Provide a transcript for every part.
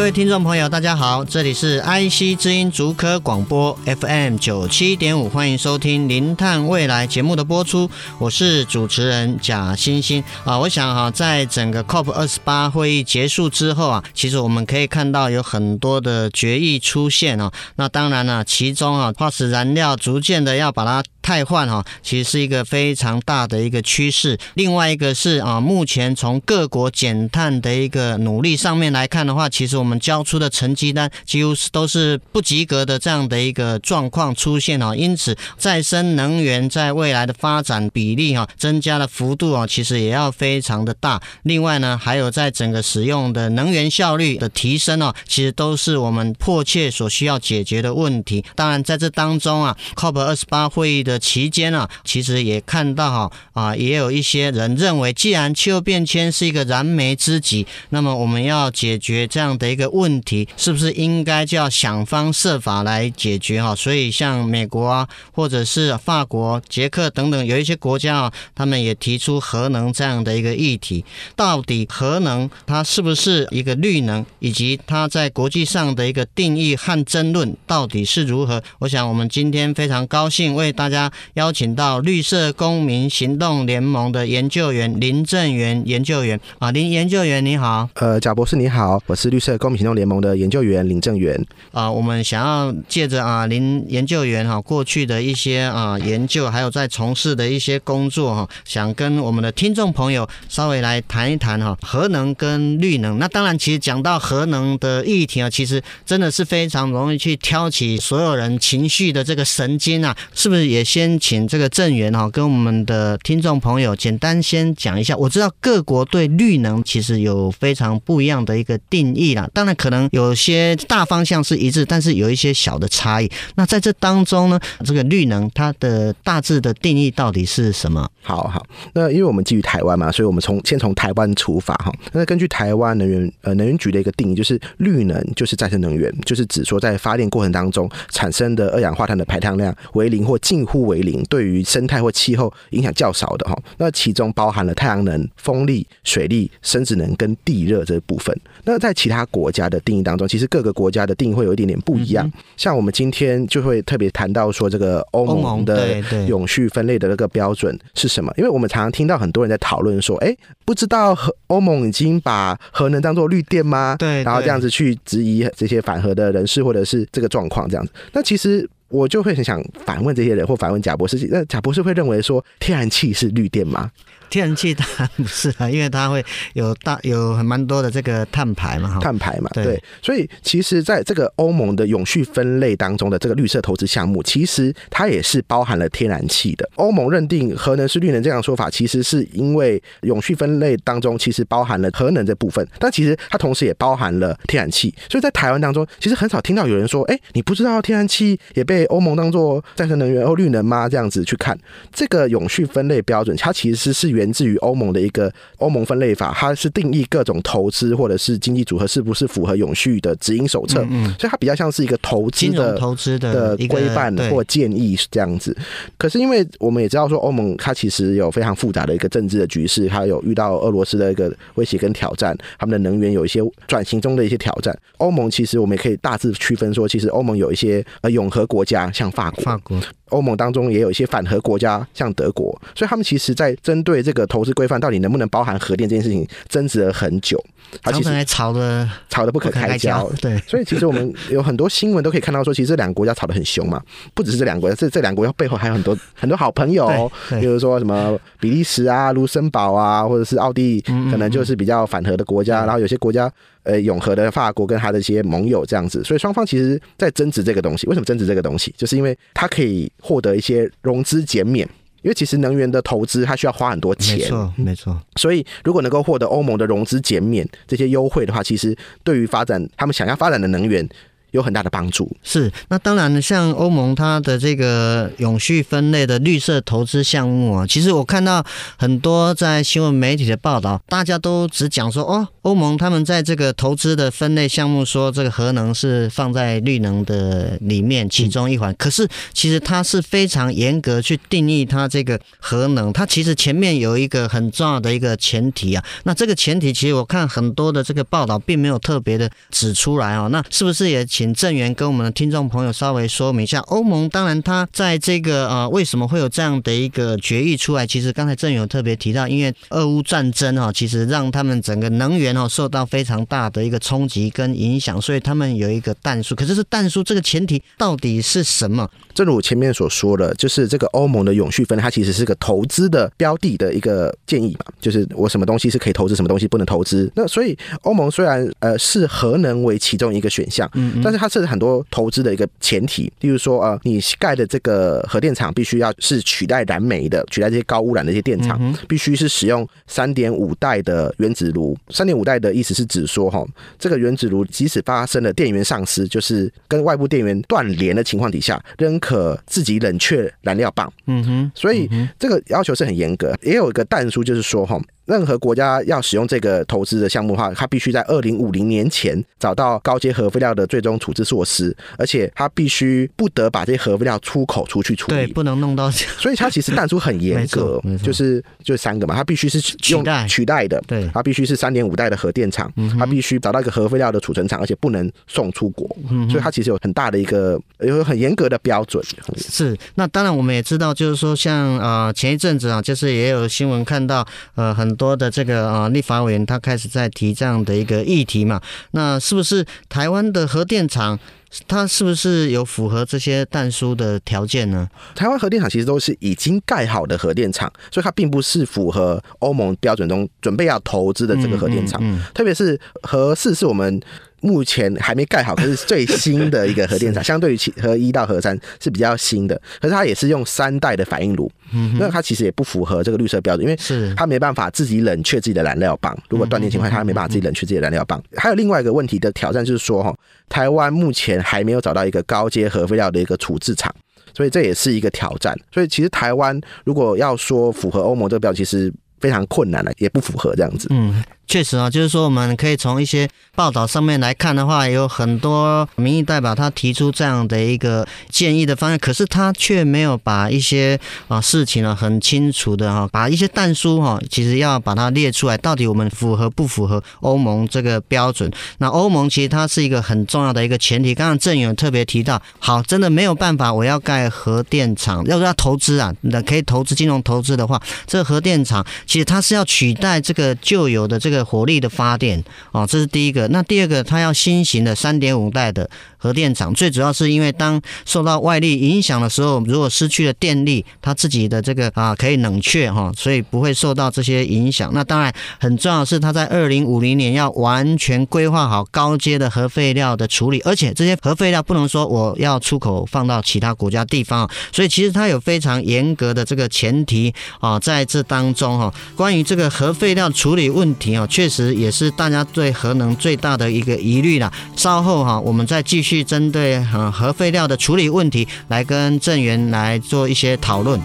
各位听众朋友，大家好，这里是 IC 之音竹科广播 FM 九七点五，欢迎收听《零碳未来》节目的播出，我是主持人贾欣欣啊。我想哈，在整个 COP 二十八会议结束之后啊，其实我们可以看到有很多的决议出现啊。那当然了，其中啊，化石燃料逐渐的要把它。汰换哈，其实是一个非常大的一个趋势。另外一个是啊，目前从各国减碳的一个努力上面来看的话，其实我们交出的成绩单几乎是都是不及格的这样的一个状况出现啊。因此，再生能源在未来的发展比例哈，增加的幅度啊，其实也要非常的大。另外呢，还有在整个使用的能源效率的提升啊，其实都是我们迫切所需要解决的问题。当然，在这当中啊，COP 二十八会议的。的期间呢，其实也看到哈啊，也有一些人认为，既然气候变迁是一个燃眉之急，那么我们要解决这样的一个问题，是不是应该就要想方设法来解决哈？所以像美国啊，或者是法国、捷克等等，有一些国家啊，他们也提出核能这样的一个议题。到底核能它是不是一个绿能，以及它在国际上的一个定义和争论到底是如何？我想我们今天非常高兴为大家。邀请到绿色公民行动联盟的研究员林正元研究员啊，林研究员你好，呃，贾博士你好，我是绿色公民行动联盟的研究员林正元啊。我们想要借着啊林研究员哈过去的一些啊研究，还有在从事的一些工作哈，想跟我们的听众朋友稍微来谈一谈哈核能跟绿能。那当然，其实讲到核能的议题啊，其实真的是非常容易去挑起所有人情绪的这个神经啊，是不是也？先请这个郑源哈，跟我们的听众朋友简单先讲一下。我知道各国对绿能其实有非常不一样的一个定义啦，当然可能有些大方向是一致，但是有一些小的差异。那在这当中呢，这个绿能它的大致的定义到底是什么？好好，那因为我们基于台湾嘛，所以我们从先从台湾出发哈。那根据台湾能源呃能源局的一个定义，就是绿能就是再生能源，就是指说在发电过程当中产生的二氧化碳的排碳量为零或近乎为零，对于生态或气候影响较少的哈，那其中包含了太阳能、风力、水力、生质能跟地热这部分。那在其他国家的定义当中，其实各个国家的定义会有一点点不一样。像我们今天就会特别谈到说，这个欧盟的永续分类的那个标准是什么？因为我们常常听到很多人在讨论说，哎，不知道核欧盟已经把核能当做绿电吗？对，然后这样子去质疑这些反核的人士或者是这个状况这样子。那其实。我就会很想反问这些人，或反问贾博士，那贾博士会认为说天然气是绿电吗？天然气当然不是啊，因为它会有大有很蛮多的这个碳排嘛，碳排嘛，对，对。所以其实在这个欧盟的永续分类当中的这个绿色投资项目，其实它也是包含了天然气的。欧盟认定核能是绿能这样说法，其实是因为永续分类当中其实包含了核能这部分，但其实它同时也包含了天然气。所以在台湾当中，其实很少听到有人说，哎，你不知道天然气也被欧盟当做再生能源或绿能吗？这样子去看这个永续分类标准，它其实是原源自于欧盟的一个欧盟分类法，它是定义各种投资或者是经济组合是不是符合永续的指引手册，嗯嗯，所以它比较像是一个投资的投资的规范或建议是这样子。可是因为我们也知道说，欧盟它其实有非常复杂的一个政治的局势，它有遇到俄罗斯的一个威胁跟挑战，他们的能源有一些转型中的一些挑战。欧盟其实我们也可以大致区分说，其实欧盟有一些呃永和国家，像法国，法国。欧盟当中也有一些反核国家，像德国，所以他们其实，在针对这个投资规范到底能不能包含核电这件事情，争执了很久。他其实吵的吵得不可开交。对，所以其实我们有很多新闻都可以看到，说其实这两个国家吵得很凶嘛。不只是这两个国家，这这两个国家背后还有很多很多好朋友，比如说什么比利时啊、卢森堡啊，或者是奥地利，可能就是比较反核的国家。然后有些国家。呃，永和的法国跟他的一些盟友这样子，所以双方其实在争执这个东西。为什么争执这个东西？就是因为它可以获得一些融资减免。因为其实能源的投资它需要花很多钱，没错，没错。所以如果能够获得欧盟的融资减免这些优惠的话，其实对于发展他们想要发展的能源。有很大的帮助。是，那当然，像欧盟它的这个永续分类的绿色投资项目啊，其实我看到很多在新闻媒体的报道，大家都只讲说哦，欧盟他们在这个投资的分类项目说这个核能是放在绿能的里面其中一环，可是其实它是非常严格去定义它这个核能，它其实前面有一个很重要的一个前提啊，那这个前提其实我看很多的这个报道并没有特别的指出来哦，那是不是也？请郑源跟我们的听众朋友稍微说明一下，欧盟当然它在这个呃为什么会有这样的一个决议出来？其实刚才郑源有特别提到，因为俄乌战争哈，其实让他们整个能源哦受到非常大的一个冲击跟影响，所以他们有一个但数。可是是但数这个前提到底是什么？正如我前面所说的，就是这个欧盟的永续分，它其实是个投资的标的的一个建议嘛，就是我什么东西是可以投资，什么东西不能投资。那所以欧盟虽然呃视核能为其中一个选项，嗯，嗯。但是它是很多投资的一个前提，例如说，呃，你盖的这个核电厂必须要是取代燃煤的，取代这些高污染的一些电厂，必须是使用三点五代的原子炉。三点五代的意思是指说，哈，这个原子炉即使发生了电源丧失，就是跟外部电源断联的情况底下，仍可自己冷却燃料棒。嗯哼，所以这个要求是很严格。也有一个但书，就是说，哈。任何国家要使用这个投资的项目的话，它必须在二零五零年前找到高阶核废料的最终处置措施，而且它必须不得把这些核废料出口出去处理，对，不能弄到。所以它其实弹出很严格，就是就三个嘛，它必须是用取代的，对，它必须是三点五代的核电厂，它必须找到一个核废料的储存厂，而且不能送出国，所以它其实有很大的一个有很严格的标准。是，那当然我们也知道，就是说像呃前一阵子啊，就是也有新闻看到呃很。多的这个啊，立法委员他开始在提这样的一个议题嘛，那是不是台湾的核电厂，它是不是有符合这些但书的条件呢？台湾核电厂其实都是已经盖好的核电厂，所以它并不是符合欧盟标准中准备要投资的这个核电厂，嗯嗯嗯、特别是核四是我们。目前还没盖好，可是最新的一个核电厂，相对于其核一到核三是比较新的，可是它也是用三代的反应炉，那它其实也不符合这个绿色标准，因为它没办法自己冷却自己的燃料棒，如果断电情况，它没办法自己冷却自己的燃料棒。还有另外一个问题的挑战就是说，哈，台湾目前还没有找到一个高阶核废料的一个处置厂，所以这也是一个挑战。所以其实台湾如果要说符合欧盟这个标准，其实非常困难了，也不符合这样子。嗯。确实啊，就是说我们可以从一些报道上面来看的话，有很多民意代表他提出这样的一个建议的方案，可是他却没有把一些啊事情呢很清楚的哈，把一些但书哈，其实要把它列出来，到底我们符合不符合欧盟这个标准？那欧盟其实它是一个很重要的一个前提。刚刚郑勇特别提到，好，真的没有办法，我要盖核电厂，要是要投资啊，那可以投资金融投资的话，这核电厂其实它是要取代这个旧有的这个。火力的发电啊，这是第一个。那第二个，它要新型的三点五代的核电厂，最主要是因为当受到外力影响的时候，如果失去了电力，它自己的这个啊可以冷却哈，所以不会受到这些影响。那当然很重要的是，它在二零五零年要完全规划好高阶的核废料的处理，而且这些核废料不能说我要出口放到其他国家地方，所以其实它有非常严格的这个前提啊，在这当中哈，关于这个核废料处理问题啊。确实也是大家对核能最大的一个疑虑了。稍后哈，我们再继续去针对核废料的处理问题来跟郑源来做一些讨论。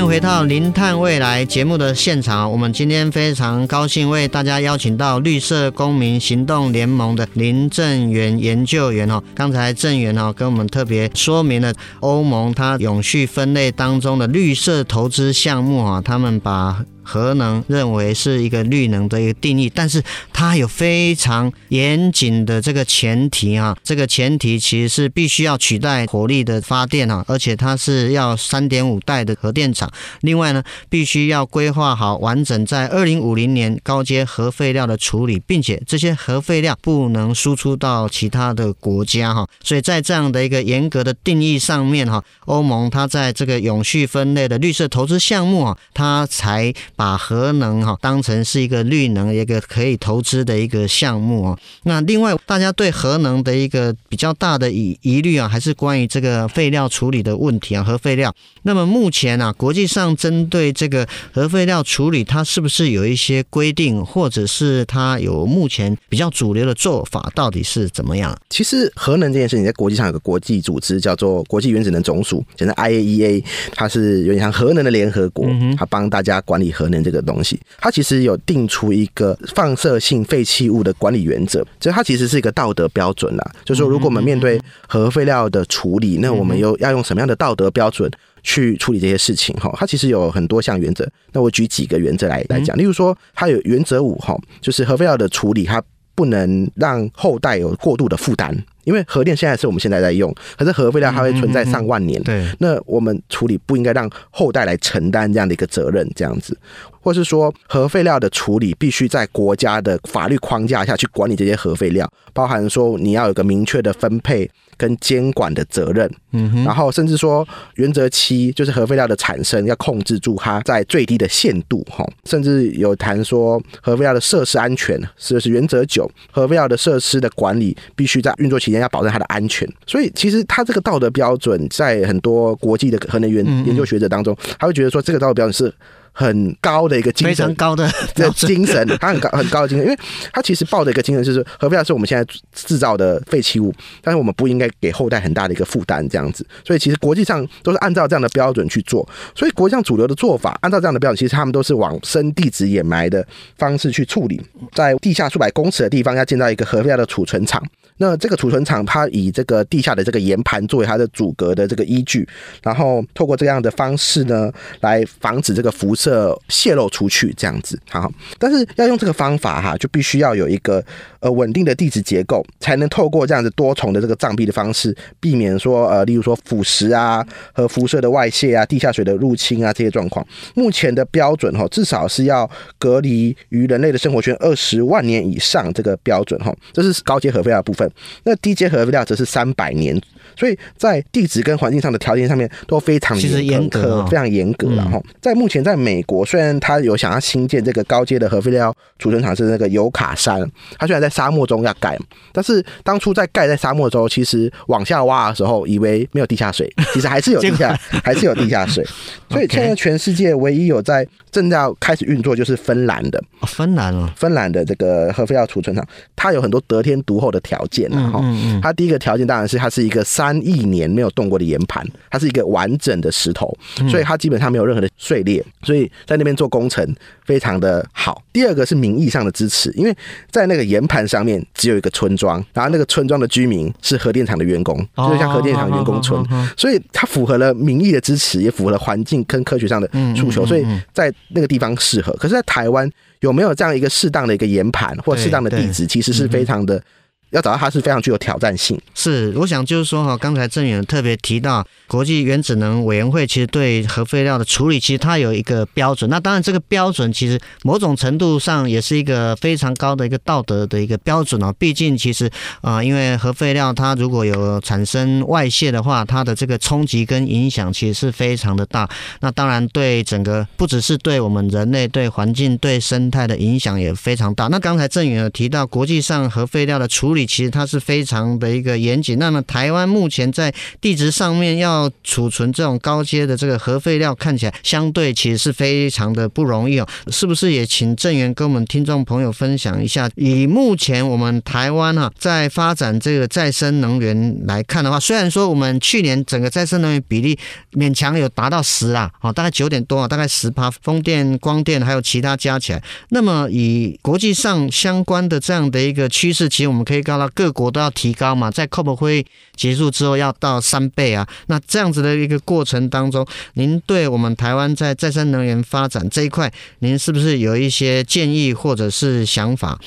迎回到《零碳未来》节目的现场。我们今天非常高兴为大家邀请到绿色公民行动联盟的林正源研究员哦。刚才正源哦跟我们特别说明了欧盟它永续分类当中的绿色投资项目啊，他们把核能认为是一个绿能的一个定义，但是它有非常严谨的这个前提啊，这个前提其实是必须要取代火力的发电啊，而且它是要三点五代的核电厂。另外呢，必须要规划好完整在二零五零年高阶核废料的处理，并且这些核废料不能输出到其他的国家哈。所以在这样的一个严格的定义上面哈，欧盟它在这个永续分类的绿色投资项目啊，它才。把核能哈当成是一个绿能一个可以投资的一个项目哦。那另外，大家对核能的一个比较大的疑疑虑啊，还是关于这个废料处理的问题啊，核废料。那么目前啊，国际上针对这个核废料处理，它是不是有一些规定，或者是它有目前比较主流的做法，到底是怎么样？其实核能这件事情在国际上有个国际组织叫做国际原子能总署，简称 IAEA，它是有点像核能的联合国，它帮大家管理核。能这个东西，它其实有定出一个放射性废弃物的管理原则，所以它其实是一个道德标准啦。就是说，如果我们面对核废料的处理，那我们又要用什么样的道德标准去处理这些事情？哈，它其实有很多项原则。那我举几个原则来来讲，例如说，它有原则五，哈，就是核废料的处理，它不能让后代有过度的负担。因为核电现在是我们现在在用，可是核废料它会存在上万年，对，那我们处理不应该让后代来承担这样的一个责任，这样子，或是说核废料的处理必须在国家的法律框架下去管理这些核废料，包含说你要有个明确的分配跟监管的责任，嗯，然后甚至说原则七就是核废料的产生要控制住它在最低的限度，哈，甚至有谈说核废料的设施安全，是是原则九，核废料的设施的管理必须在运作期间。要保证它的安全，所以其实它这个道德标准在很多国际的核能源研究学者当中，他会觉得说这个道德标准是。很高的一个精神，非常高的精神，它很高很高的精神，因为它其实抱着一个精神就是核废料是我们现在制造的废弃物，但是我们不应该给后代很大的一个负担，这样子。所以其实国际上都是按照这样的标准去做，所以国际上主流的做法，按照这样的标准，其实他们都是往深地质掩埋的方式去处理，在地下数百公尺的地方要建造一个核废料的储存厂。那这个储存厂它以这个地下的这个岩盘作为它的阻隔的这个依据，然后透过这样的方式呢，来防止这个辐射泄漏出去，这样子。好，但是要用这个方法哈，就必须要有一个呃稳定的地质结构，才能透过这样子多重的这个障壁的方式，避免说呃，例如说腐蚀啊和辐射的外泄啊、地下水的入侵啊这些状况。目前的标准哈，至少是要隔离于人类的生活圈二十万年以上这个标准哈，这是高阶核废料的部分。那低阶核废料则是三百年，所以在地质跟环境上的条件上面都非常严格，非常严格。然后在目前，在美国，虽然它有想要新建这个高阶的核废料储存厂，是那个尤卡山，它虽然在沙漠中要盖，但是当初在盖在沙漠中，其实往下挖的时候，以为没有地下水，其实还是有地下，还是有地下水。所以现在全世界唯一有在正在要开始运作，就是芬兰的，芬兰啊，芬兰的这个核废料储存厂，它有很多得天独厚的条件。然后，它第一个条件当然是它是一个三亿年没有动过的岩盘，它是一个完整的石头，所以它基本上没有任何的碎裂，所以在那边做工程非常的好。第二个是名义上的支持，因为在那个岩盘上面只有一个村庄，然后那个村庄的居民是核电厂的员工，就是像核电厂员工村，所以它符合了民意的支持，也符合了环境跟科学上的诉求，所以在那个地方适合。可是，在台湾有没有这样一个适当的一个研盘或适当的地址，其实是非常的。要找到它是非常具有挑战性。是，我想就是说哈，刚才郑远特别提到，国际原子能委员会其实对核废料的处理，其实它有一个标准。那当然，这个标准其实某种程度上也是一个非常高的一个道德的一个标准哦。毕竟，其实啊、因为核废料它如果有产生外泄的话，它的这个冲击跟影响其实是非常的大。那当然，对整个不只是对我们人类、对环境、对生态的影响也非常大。那刚才郑远有提到，国际上核废料的处理。其实它是非常的一个严谨。那么台湾目前在地质上面要储存这种高阶的这个核废料，看起来相对其实是非常的不容易哦。是不是也请郑源跟我们听众朋友分享一下？以目前我们台湾啊在发展这个再生能源来看的话，虽然说我们去年整个再生能源比例勉强有达到十啊，哦，大概九点多啊，大概十趴，风电、光电还有其他加起来。那么以国际上相关的这样的一个趋势，其实我们可以。高了，各国都要提高嘛，在 COP 会议结束之后要到三倍啊。那这样子的一个过程当中，您对我们台湾在再生能源发展这一块，您是不是有一些建议或者是想法？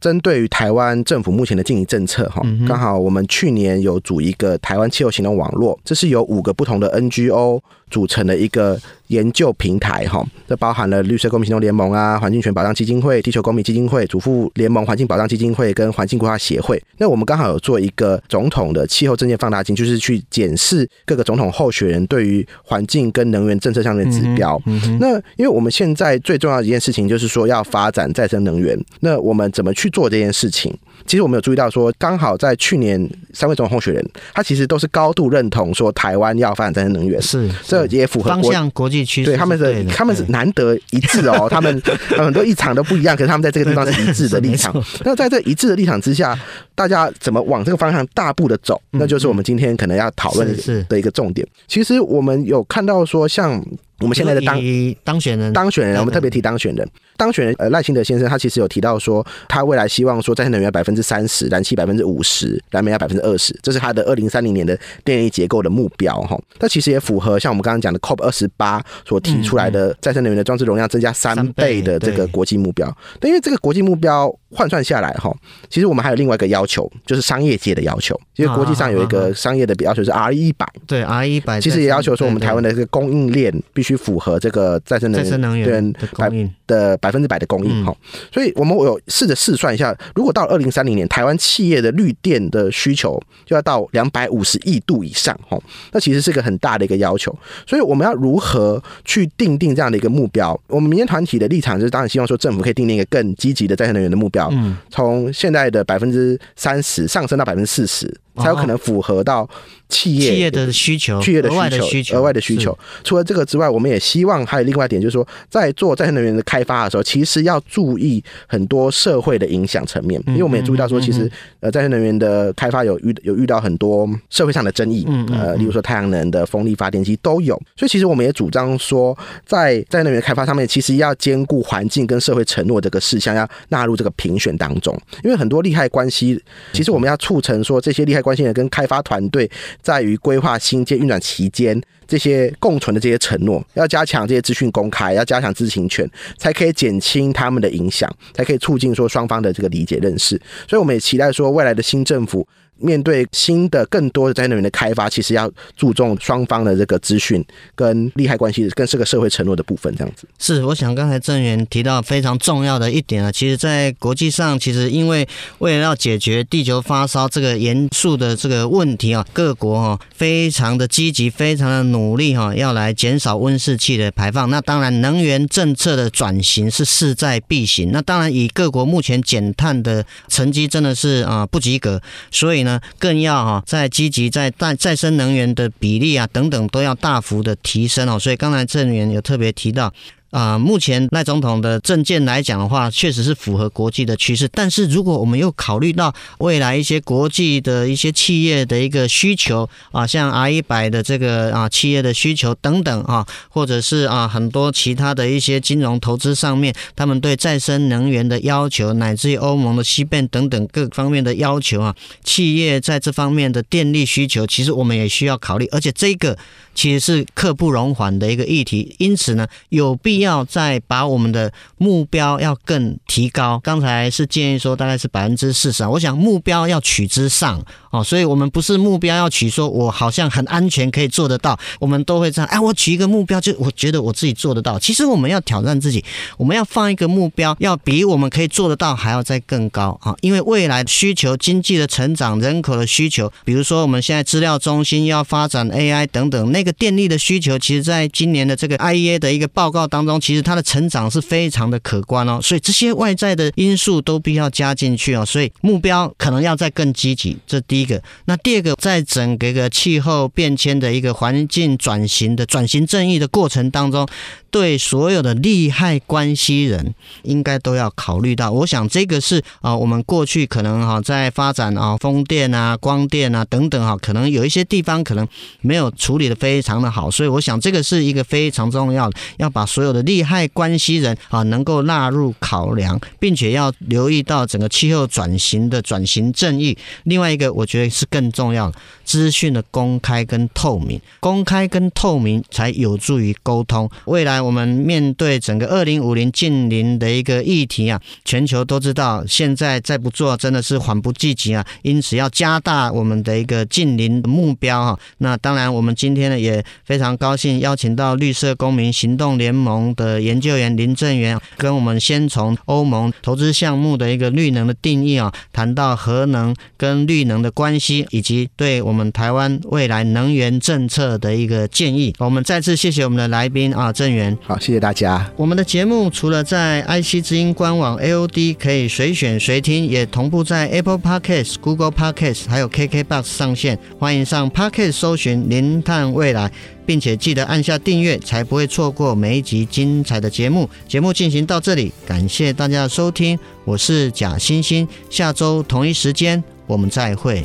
针对于台湾政府目前的经营政策，哈，刚好我们去年有组一个台湾气候行动网络，这是由五个不同的 NGO 组成的一个。研究平台哈，这包含了绿色公民行动联盟啊、环境权保障基金会、地球公民基金会、主妇联盟环境保障基金会跟环境规划协会。那我们刚好有做一个总统的气候政见放大镜，就是去检视各个总统候选人对于环境跟能源政策上面的指标。那因为我们现在最重要的一件事情就是说要发展再生能源，那我们怎么去做这件事情？其实我们有注意到说，刚好在去年三位总统候选人，他其实都是高度认同说台湾要发展再生能源，是这也符合方向国际趋势。对，他们的他们是难得一致哦，他们很多立场都不一样，可是他们在这个地方是一致的立场。那在这一致的立场之下，大家怎么往这个方向大步的走，那就是我们今天可能要讨论的一个重点。其实我们有看到说，像。我们现在的当当选人，当选人，我们特别提当选人。当选人，呃，赖清德先生他其实有提到说，他未来希望说再生能源百分之三十，燃气百分之五十，燃煤要百分之二十，这是他的二零三零年的电力结构的目标哈。那其实也符合像我们刚刚讲的 COP 二十八所提出来的再生能源的装置容量增加三倍的这个国际目标。但因为这个国际目标换算下来哈，其实我们还有另外一个要求，就是商业界的要求，因为国际上有一个商业的要求是 RE 一百，对 RE 一百，其实也要求说我们台湾的这个供应链必须符合这个再生能源的百的百分之百的供应哈，所以我们有试着试算一下，如果到二零三零年，台湾企业的绿电的需求就要到两百五十亿度以上哈，那其实是个很大的一个要求，所以我们要如何去定定这样的一个目标？我们民间团体的立场就是，当然希望说政府可以定定一个更积极的再生能源的目标，从现在的百分之三十上升到百分之四十。才有可能符合到企业企业的需求，企业的需求，额外的需求。除了这个之外，我们也希望还有另外一点，就是说，在做再生能源的开发的时候，其实要注意很多社会的影响层面，因为我们也注意到说，其实呃，再生能源的开发有遇有遇到很多社会上的争议，呃，例如说太阳能的风力发电机都有。所以，其实我们也主张说，在再生能源开发上面，其实要兼顾环境跟社会承诺这个事项，要纳入这个评选当中。因为很多利害关系，其实我们要促成说这些利害。关心的跟开发团队在于规划新建运转期间，这些共存的这些承诺，要加强这些资讯公开，要加强知情权，才可以减轻他们的影响，才可以促进说双方的这个理解认识。所以我们也期待说，未来的新政府。面对新的更多的再生能源的开发，其实要注重双方的这个资讯跟利害关系，跟是个社会承诺的部分。这样子是，我想刚才郑源提到非常重要的一点啊，其实，在国际上，其实因为为了要解决地球发烧这个严肃的这个问题啊，各国哈非常的积极，非常的努力哈，要来减少温室气的排放。那当然，能源政策的转型是势在必行。那当然，以各国目前减碳的成绩真的是啊不及格，所以呢。更要哈，在积极在再再生能源的比例啊等等都要大幅的提升哦，所以刚才郑源有特别提到。啊、目前赖总统的政见来讲的话，确实是符合国际的趋势。但是，如果我们又考虑到未来一些国际的一些企业的一个需求啊，像 R 一百的这个啊企业的需求等等啊，或者是啊很多其他的一些金融投资上面，他们对再生能源的要求，乃至于欧盟的西变等等各方面的要求啊，企业在这方面的电力需求，其实我们也需要考虑。而且，这个其实是刻不容缓的一个议题。因此呢，有必要再把我们的目标要更提高。刚才是建议说大概是百分之四十，我想目标要取之上哦，所以我们不是目标要取说我好像很安全可以做得到，我们都会这样。哎，我取一个目标，就我觉得我自己做得到。其实我们要挑战自己，我们要放一个目标，要比我们可以做得到还要再更高啊！因为未来需求、经济的成长、人口的需求，比如说我们现在资料中心要发展 AI 等等，那个电力的需求，其实在今年的这个 IEA 的一个报告当中。其实它的成长是非常的可观哦，所以这些外在的因素都必须要加进去哦，所以目标可能要再更积极，这第一个。那第二个，在整个一个气候变迁的一个环境转型的转型正义的过程当中。对所有的利害关系人，应该都要考虑到。我想这个是啊，我们过去可能哈在发展啊风电啊、光电啊等等哈，可能有一些地方可能没有处理得非常的好，所以我想这个是一个非常重要的，要把所有的利害关系人啊能够纳入考量，并且要留意到整个气候转型的转型正义。另外一个，我觉得是更重要的，资讯的公开跟透明，公开跟透明才有助于沟通。未来我们面对整个二零五零净零的一个议题啊，全球都知道，现在再不做真的是缓不济急啊，因此要加大我们的一个净零目标哈。那当然，我们今天呢也非常高兴邀请到绿色公民行动联盟的研究员林正元，跟我们先从欧盟投资项目的一个绿能的定义啊，谈到核能跟绿能的关系，以及对我们台湾未来能源政策的一个建议。我们再次谢谢我们的来宾啊，正元。好，谢谢大家。我们的节目除了在 IC 之音官网 AOD 可以随选随听，也同步在 Apple Podcast、Google Podcast 还有 KKBox 上线。欢迎上 Podcast 搜寻“零碳未来”。并且记得按下订阅，才不会错过每一集精彩的节目。节目进行到这里，感谢大家的收听，我是贾欣欣，下周同一时间我们再会。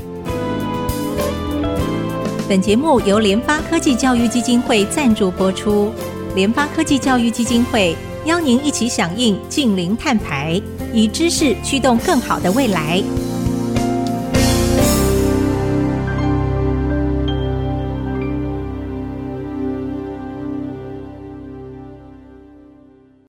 本节目由联发科技教育基金会赞助播出，联发科技教育基金会邀您一起响应净零碳排，以知识驱动更好的未来。